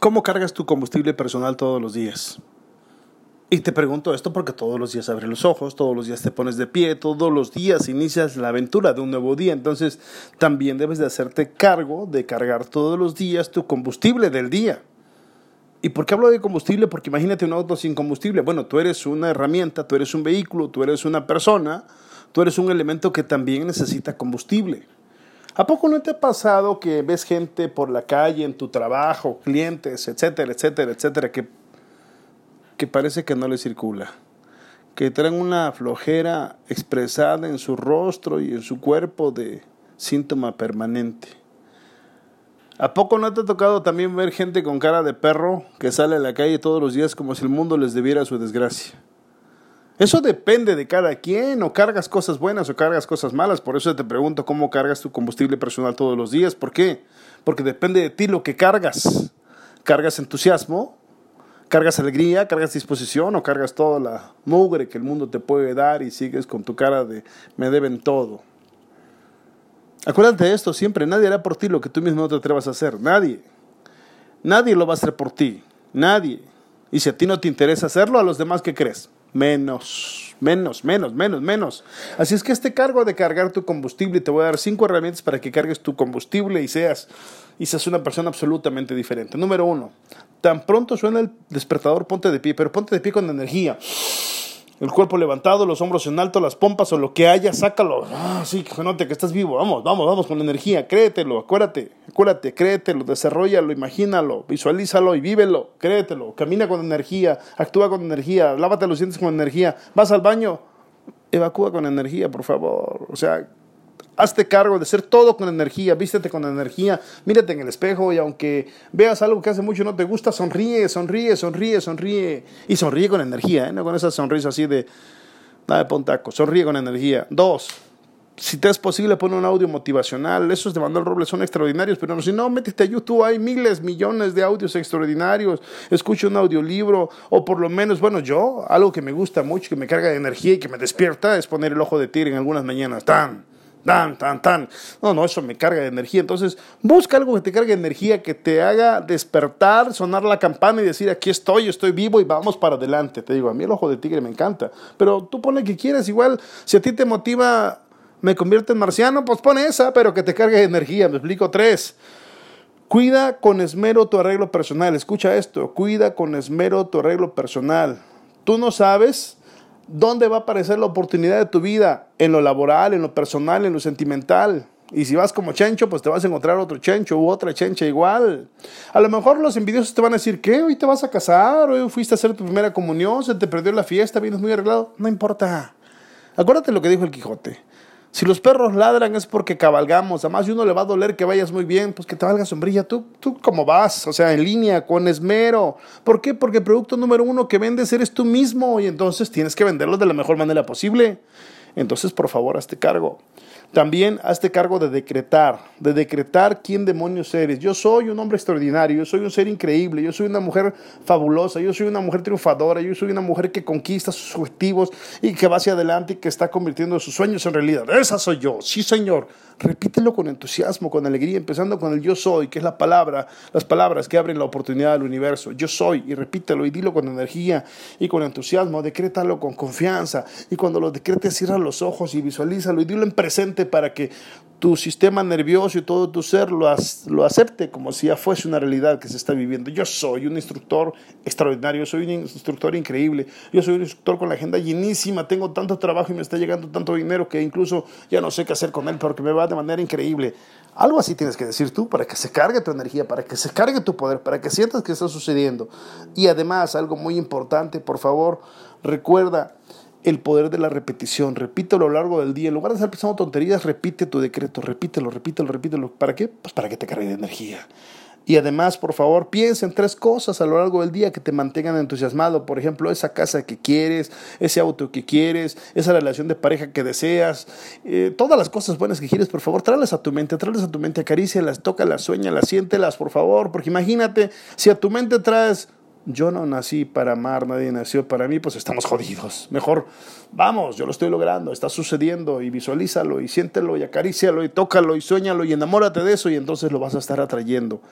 ¿Cómo cargas tu combustible personal todos los días? Y te pregunto esto porque todos los días abres los ojos, todos los días te pones de pie, todos los días inicias la aventura de un nuevo día. Entonces también debes de hacerte cargo de cargar todos los días tu combustible del día. ¿Y por qué hablo de combustible? Porque imagínate un auto sin combustible. Bueno, tú eres una herramienta, tú eres un vehículo, tú eres una persona, tú eres un elemento que también necesita combustible. ¿A poco no te ha pasado que ves gente por la calle, en tu trabajo, clientes, etcétera, etcétera, etcétera, que, que parece que no le circula? Que traen una flojera expresada en su rostro y en su cuerpo de síntoma permanente. ¿A poco no te ha tocado también ver gente con cara de perro que sale a la calle todos los días como si el mundo les debiera su desgracia? Eso depende de cada quien, o cargas cosas buenas o cargas cosas malas. Por eso te pregunto cómo cargas tu combustible personal todos los días. ¿Por qué? Porque depende de ti lo que cargas. ¿Cargas entusiasmo? ¿Cargas alegría? ¿Cargas disposición? ¿O cargas toda la mugre que el mundo te puede dar y sigues con tu cara de me deben todo? Acuérdate de esto siempre, nadie hará por ti lo que tú mismo no te atrevas a hacer, nadie. Nadie lo va a hacer por ti, nadie. Y si a ti no te interesa hacerlo, a los demás, ¿qué crees? Menos, menos, menos, menos, menos. Así es que este cargo de cargar tu combustible, te voy a dar cinco herramientas para que cargues tu combustible y seas, y seas una persona absolutamente diferente. Número uno, tan pronto suena el despertador, ponte de pie, pero ponte de pie con energía el cuerpo levantado, los hombros en alto, las pompas o lo que haya, sácalo. Ah, sí, que note que estás vivo. Vamos, vamos, vamos con energía. Créetelo, acuérdate, acuérdate, créetelo, desarrollalo, imagínalo, visualízalo y vívelo. Créetelo, camina con energía, actúa con energía, lávate los dientes con energía. Vas al baño, evacúa con energía, por favor. O sea, Hazte cargo de ser todo con energía, vístete con energía, mírate en el espejo y aunque veas algo que hace mucho no te gusta, sonríe, sonríe, sonríe, sonríe. Y sonríe con energía, ¿eh? no con esa sonrisa así de, nada de pontaco, sonríe con energía. Dos, si te es posible, pon un audio motivacional. Esos de Manuel Robles son extraordinarios, pero si no, métete a YouTube. Hay miles, millones de audios extraordinarios. Escucha un audiolibro, o por lo menos, bueno, yo, algo que me gusta mucho, que me carga de energía y que me despierta, es poner el ojo de tigre en algunas mañanas. ¡Tan! Tan, tan, tan. No, no, eso me carga de energía. Entonces, busca algo que te cargue energía, que te haga despertar, sonar la campana y decir, aquí estoy, estoy vivo y vamos para adelante. Te digo, a mí el ojo de tigre me encanta. Pero tú pone que quieras, igual, si a ti te motiva, me convierte en marciano, pues pone esa, pero que te cargue de energía. Me explico tres. Cuida con esmero tu arreglo personal. Escucha esto, cuida con esmero tu arreglo personal. Tú no sabes ¿Dónde va a aparecer la oportunidad de tu vida? En lo laboral, en lo personal, en lo sentimental. Y si vas como chencho, pues te vas a encontrar otro chencho u otra chencha igual. A lo mejor los envidiosos te van a decir, ¿qué? Hoy te vas a casar, hoy fuiste a hacer tu primera comunión, se te perdió la fiesta, vienes muy arreglado. No importa. Acuérdate lo que dijo el Quijote. Si los perros ladran es porque cabalgamos. Además, si uno le va a doler que vayas muy bien, pues que te valga sombrilla. ¿Tú, tú cómo vas? O sea, en línea, con esmero. ¿Por qué? Porque el producto número uno que vendes eres tú mismo y entonces tienes que venderlo de la mejor manera posible. Entonces, por favor, hazte cargo. También hazte cargo de decretar, de decretar quién demonios eres. Yo soy un hombre extraordinario, yo soy un ser increíble, yo soy una mujer fabulosa, yo soy una mujer triunfadora, yo soy una mujer que conquista sus objetivos y que va hacia adelante y que está convirtiendo sus sueños en realidad. Esa soy yo, sí señor. Repítelo con entusiasmo, con alegría, empezando con el yo soy, que es la palabra, las palabras que abren la oportunidad al universo. Yo soy, y repítelo y dilo con energía y con entusiasmo, decrétalo con confianza y cuando lo decretes cierra los ojos y visualízalo y dilo en presente para que tu sistema nervioso y todo tu ser lo, lo, acepte como si ya fuese una realidad que se está viviendo. Yo soy un instructor extraordinario, soy un instructor increíble, yo soy un instructor con la agenda llenísima, tengo tanto trabajo y me está llegando tanto dinero que incluso ya no sé qué hacer con él porque me va de manera increíble. Algo así tienes que decir tú para que se cargue tu energía, para que se cargue tu poder, para que sientas que está sucediendo. Y además, algo muy importante, por favor, recuerda el poder de la repetición. Repítelo a lo largo del día. En lugar de estar pensando tonterías, repite tu decreto. Repítelo, repítelo, repítelo. ¿Para qué? Pues para que te cargue de energía. Y además, por favor, piensa en tres cosas a lo largo del día que te mantengan entusiasmado. Por ejemplo, esa casa que quieres, ese auto que quieres, esa relación de pareja que deseas, eh, todas las cosas buenas que quieres, por favor, tráelas a tu mente, tráelas a tu mente, acarícialas, tócalas, sueñalas, siéntelas, por favor. Porque imagínate, si a tu mente traes yo no nací para amar, nadie nació para mí, pues estamos jodidos. Mejor, vamos, yo lo estoy logrando, está sucediendo y visualízalo y siéntelo y acarícialo y tócalo y sueñalo y enamórate de eso y entonces lo vas a estar atrayendo.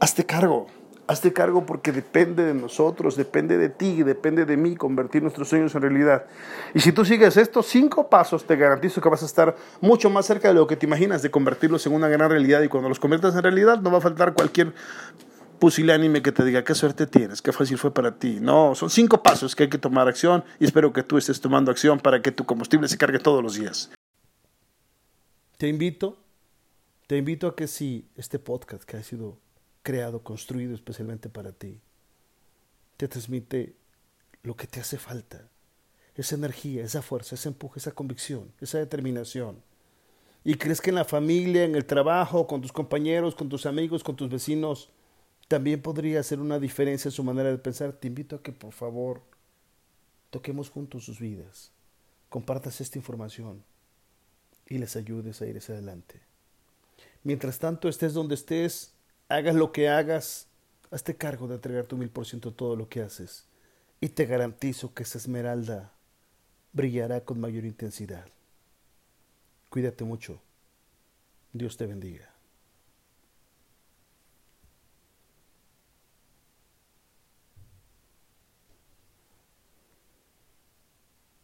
Hazte cargo, hazte cargo porque depende de nosotros, depende de ti, depende de mí convertir nuestros sueños en realidad. Y si tú sigues estos cinco pasos, te garantizo que vas a estar mucho más cerca de lo que te imaginas de convertirlos en una gran realidad y cuando los conviertas en realidad no va a faltar cualquier pusilánime que te diga qué suerte tienes, qué fácil fue para ti. No, son cinco pasos que hay que tomar acción y espero que tú estés tomando acción para que tu combustible se cargue todos los días. Te invito, te invito a que si este podcast que ha sido creado, construido especialmente para ti, te transmite lo que te hace falta, esa energía, esa fuerza, ese empuje, esa convicción, esa determinación. Y crees que en la familia, en el trabajo, con tus compañeros, con tus amigos, con tus vecinos, también podría hacer una diferencia en su manera de pensar. Te invito a que por favor toquemos juntos sus vidas, compartas esta información y les ayudes a ir hacia adelante. Mientras tanto, estés donde estés, hagas lo que hagas, hazte cargo de entregar tu mil por ciento todo lo que haces y te garantizo que esa esmeralda brillará con mayor intensidad. Cuídate mucho. Dios te bendiga.